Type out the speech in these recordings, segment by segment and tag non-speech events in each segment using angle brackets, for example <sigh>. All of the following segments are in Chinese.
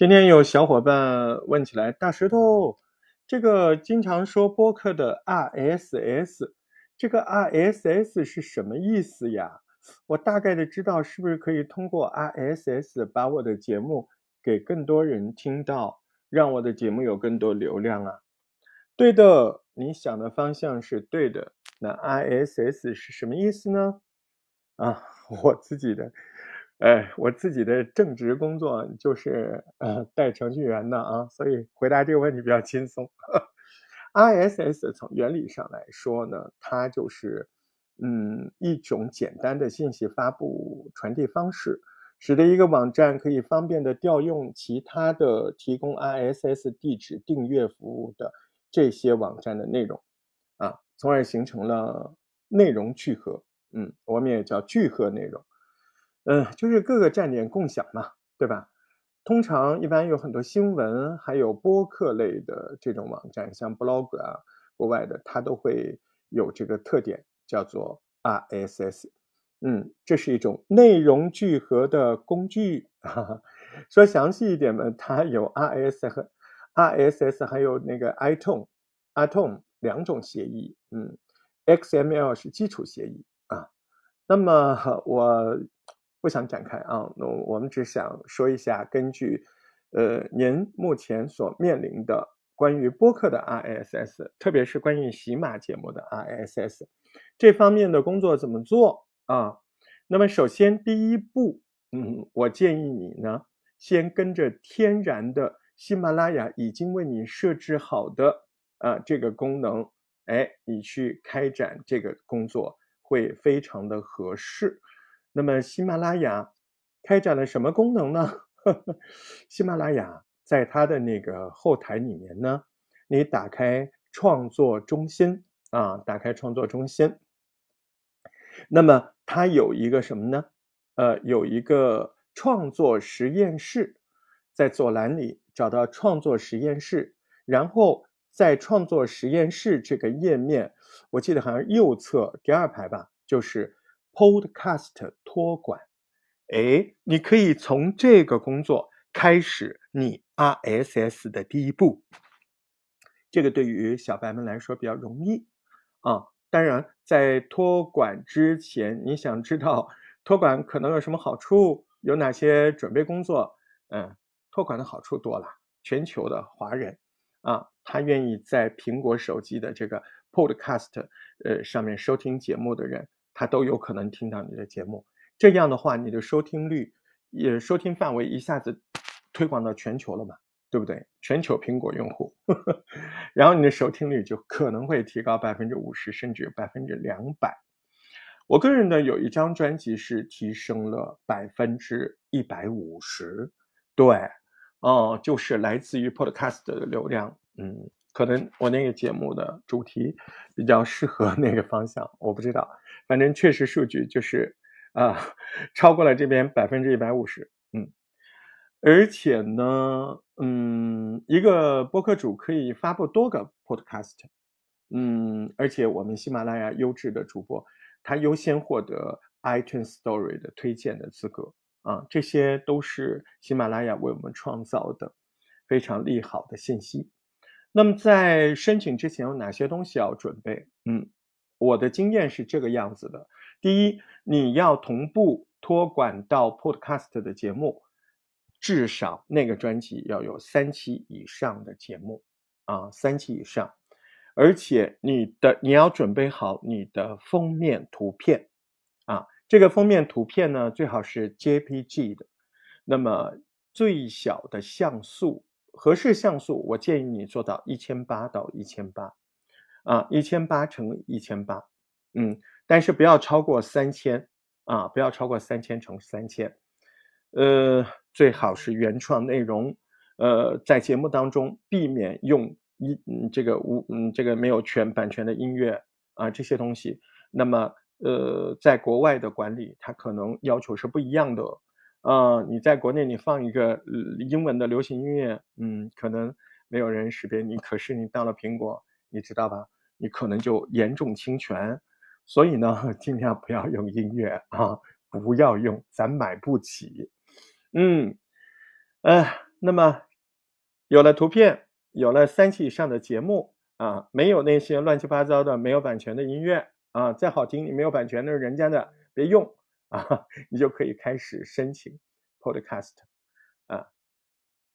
今天有小伙伴问起来，大石头，这个经常说播客的 RSS，这个 RSS 是什么意思呀？我大概的知道，是不是可以通过 RSS 把我的节目给更多人听到，让我的节目有更多流量啊？对的，你想的方向是对的。那 RSS 是什么意思呢？啊，<laughs> 我自己的。哎，我自己的正职工作就是呃带程序员的啊，所以回答这个问题比较轻松。RSS 从原理上来说呢，它就是嗯一种简单的信息发布传递方式，使得一个网站可以方便的调用其他的提供 RSS 地址订阅服务的这些网站的内容啊，从而形成了内容聚合。嗯，我们也叫聚合内容。嗯，就是各个站点共享嘛，对吧？通常一般有很多新闻，还有播客类的这种网站，像 blog 啊，国外的它都会有这个特点，叫做 RSS。嗯，这是一种内容聚合的工具。哈哈，说详细一点呢，它有 RSS 和 RSS，还有那个 iTone、iTone 两种协议。嗯，XML 是基础协议啊。那么我。不想展开啊，那我们只想说一下，根据，呃，您目前所面临的关于播客的 RSS，特别是关于喜马节目的 RSS 这方面的工作怎么做啊？那么首先第一步，嗯，我建议你呢，先跟着天然的喜马拉雅已经为你设置好的啊这个功能，哎，你去开展这个工作会非常的合适。那么喜马拉雅开展了什么功能呢？<laughs> 喜马拉雅在它的那个后台里面呢，你打开创作中心啊，打开创作中心，那么它有一个什么呢？呃，有一个创作实验室，在左栏里找到创作实验室，然后在创作实验室这个页面，我记得好像右侧第二排吧，就是。Podcast 托管，哎，你可以从这个工作开始你 RSS 的第一步。这个对于小白们来说比较容易啊。当然，在托管之前，你想知道托管可能有什么好处，有哪些准备工作？嗯，托管的好处多了。全球的华人啊，他愿意在苹果手机的这个 Podcast 呃上面收听节目的人。他都有可能听到你的节目，这样的话，你的收听率也收听范围一下子推广到全球了嘛，对不对？全球苹果用户，呵 <laughs> 呵然后你的收听率就可能会提高百分之五十，甚至百分之两百。我个人的有一张专辑是提升了百分之一百五十，对，哦，就是来自于 Podcast 的流量，嗯。可能我那个节目的主题比较适合那个方向，我不知道，反正确实数据就是啊，超过了这边百分之一百五十，嗯，而且呢，嗯，一个播客主可以发布多个 podcast，嗯，而且我们喜马拉雅优质的主播，他优先获得 iTunes Story 的推荐的资格啊，这些都是喜马拉雅为我们创造的非常利好的信息。那么在申请之前有哪些东西要准备？嗯，我的经验是这个样子的：第一，你要同步托管到 Podcast 的节目，至少那个专辑要有三期以上的节目啊，三期以上，而且你的你要准备好你的封面图片啊，这个封面图片呢最好是 JPG 的，那么最小的像素。合适像素，我建议你做到一千八到一千八，啊，一千八乘一千八，嗯，但是不要超过三千，啊，不要超过三千乘三千，呃，最好是原创内容，呃，在节目当中避免用一嗯这个无嗯这个没有权版权的音乐啊这些东西，那么呃，在国外的管理它可能要求是不一样的。啊，你在国内你放一个英文的流行音乐，嗯，可能没有人识别你。可是你到了苹果，你知道吧？你可能就严重侵权。所以呢，<laughs> 尽量不要用音乐啊，<laughs> 不要用，咱买不起。嗯，呃，那么有了图片，有了三期以上的节目啊，没有那些乱七八糟的没有版权的音乐啊，再好听你没有版权那是人家的别用啊，<laughs> 你就可以开始申请 Podcast 啊，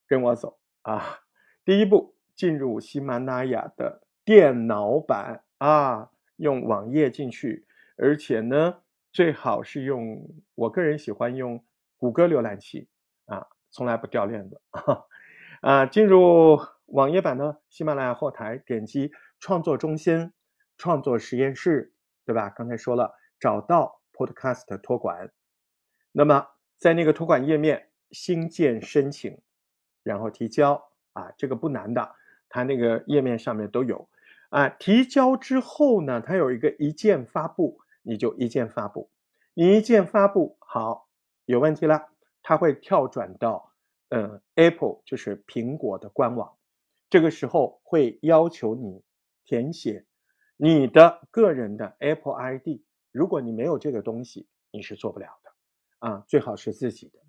跟我走啊。第一步，进入喜马拉雅的电脑版啊，用网页进去，而且呢，最好是用我个人喜欢用谷歌浏览器啊，从来不掉链子 <laughs> 啊。进入网页版的喜马拉雅后台，点击创作中心、创作实验室，对吧？刚才说了，找到 Podcast 托管，那么在那个托管页面新建申请，然后提交。啊，这个不难的，它那个页面上面都有。啊，提交之后呢，它有一个一键发布，你就一键发布。你一键发布好，有问题了，它会跳转到嗯 Apple 就是苹果的官网。这个时候会要求你填写你的个人的 Apple ID。如果你没有这个东西，你是做不了的。啊，最好是自己的。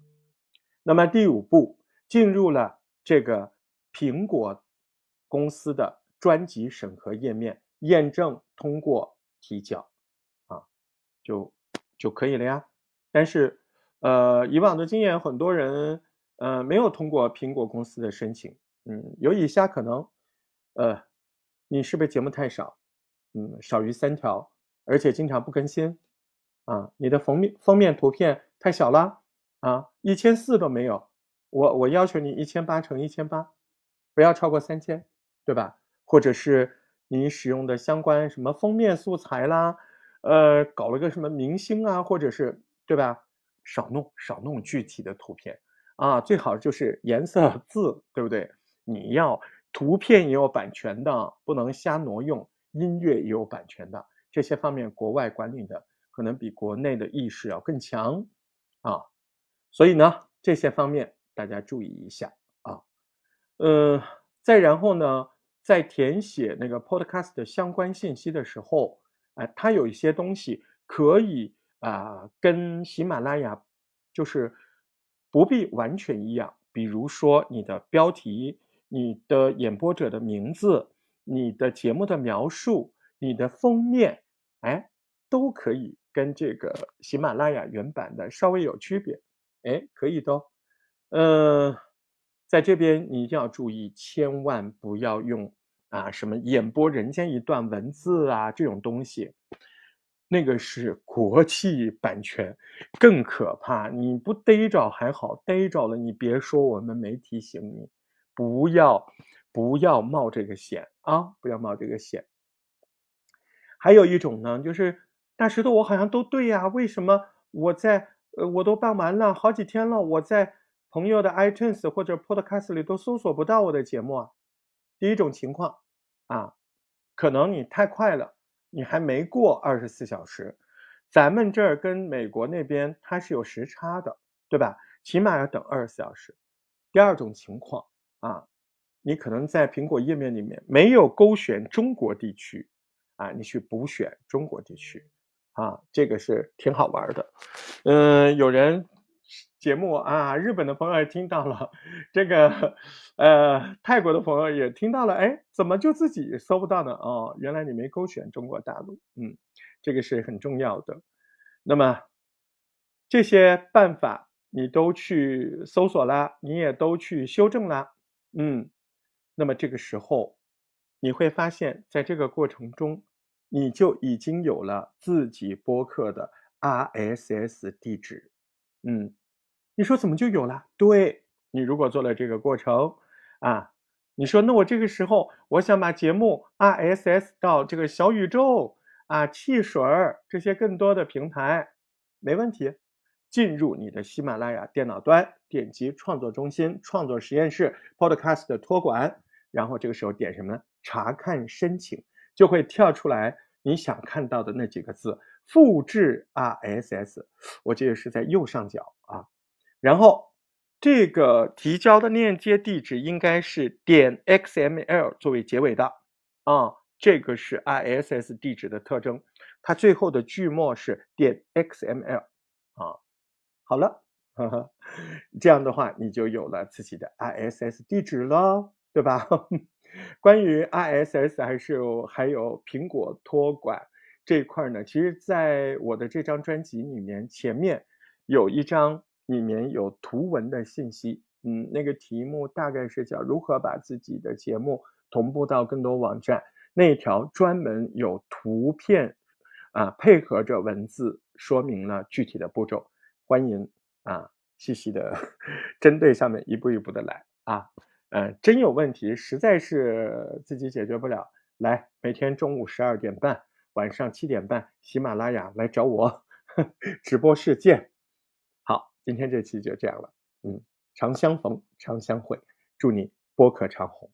那么第五步进入了这个。苹果公司的专辑审核页面验证通过提交，啊，就就可以了呀。但是，呃，以往的经验，很多人呃没有通过苹果公司的申请，嗯，有以下可能，呃，你是不是节目太少，嗯，少于三条，而且经常不更新，啊，你的封面封面图片太小了，啊，一千四都没有，我我要求你一千八乘一千八。不要超过三千，对吧？或者是你使用的相关什么封面素材啦，呃，搞了个什么明星啊，或者是对吧？少弄少弄具体的图片啊，最好就是颜色 <laughs> 字，对不对？你要图片也有版权的，不能瞎挪用；音乐也有版权的，这些方面国外管理的可能比国内的意识要更强啊。所以呢，这些方面大家注意一下啊。呃，再然后呢，在填写那个 Podcast 的相关信息的时候，啊，它有一些东西可以啊，跟喜马拉雅就是不必完全一样。比如说你的标题、你的演播者的名字、你的节目的描述、你的封面，哎，都可以跟这个喜马拉雅原版的稍微有区别。哎，可以的，嗯。在这边你一定要注意，千万不要用啊什么演播人间一段文字啊这种东西，那个是国际版权，更可怕。你不逮着还好，逮着了你别说我们没提醒你，不要不要冒这个险啊，不要冒这个险。还有一种呢，就是大石头，我好像都对呀，为什么我在呃我都办完了好几天了，我在。朋友的 iTunes 或者 Podcast 里都搜索不到我的节目啊。第一种情况啊，可能你太快了，你还没过二十四小时，咱们这儿跟美国那边它是有时差的，对吧？起码要等二十四小时。第二种情况啊，你可能在苹果页面里面没有勾选中国地区啊，你去补选中国地区啊，这个是挺好玩的。嗯，有人。节目啊，日本的朋友也听到了，这个呃，泰国的朋友也听到了，哎，怎么就自己搜不到呢？哦，原来你没勾选中国大陆，嗯，这个是很重要的。那么这些办法你都去搜索啦，你也都去修正啦，嗯，那么这个时候你会发现在这个过程中，你就已经有了自己播客的 RSS 地址，嗯。你说怎么就有了？对你如果做了这个过程啊，你说那我这个时候我想把节目 RSS 到这个小宇宙啊、汽水儿这些更多的平台，没问题。进入你的喜马拉雅电脑端，点击创作中心、创作实验室、Podcast 的托管，然后这个时候点什么呢？查看申请，就会跳出来你想看到的那几个字，复制 RSS。我记得是在右上角啊。然后，这个提交的链接地址应该是点 xml 作为结尾的啊，这个是 RSS 地址的特征。它最后的句末是点 xml 啊。好了，<laughs> 这样的话，你就有了自己的 ISS 地址了，对吧？<laughs> 关于 ISS 还是有还有苹果托管这一块呢，其实在我的这张专辑里面，前面有一张里面有图文的信息，嗯，那个题目大概是叫如何把自己的节目同步到更多网站，那条专门有图片啊配合着文字说明了具体的步骤，欢迎啊细细的 <laughs> 针对上面一步一步的来啊。呃，真有问题，实在是自己解决不了，来，每天中午十二点半，晚上七点半，喜马拉雅来找我 <laughs> 直播室见。好，今天这期就这样了，嗯，常相逢，常相会，祝你播客长红。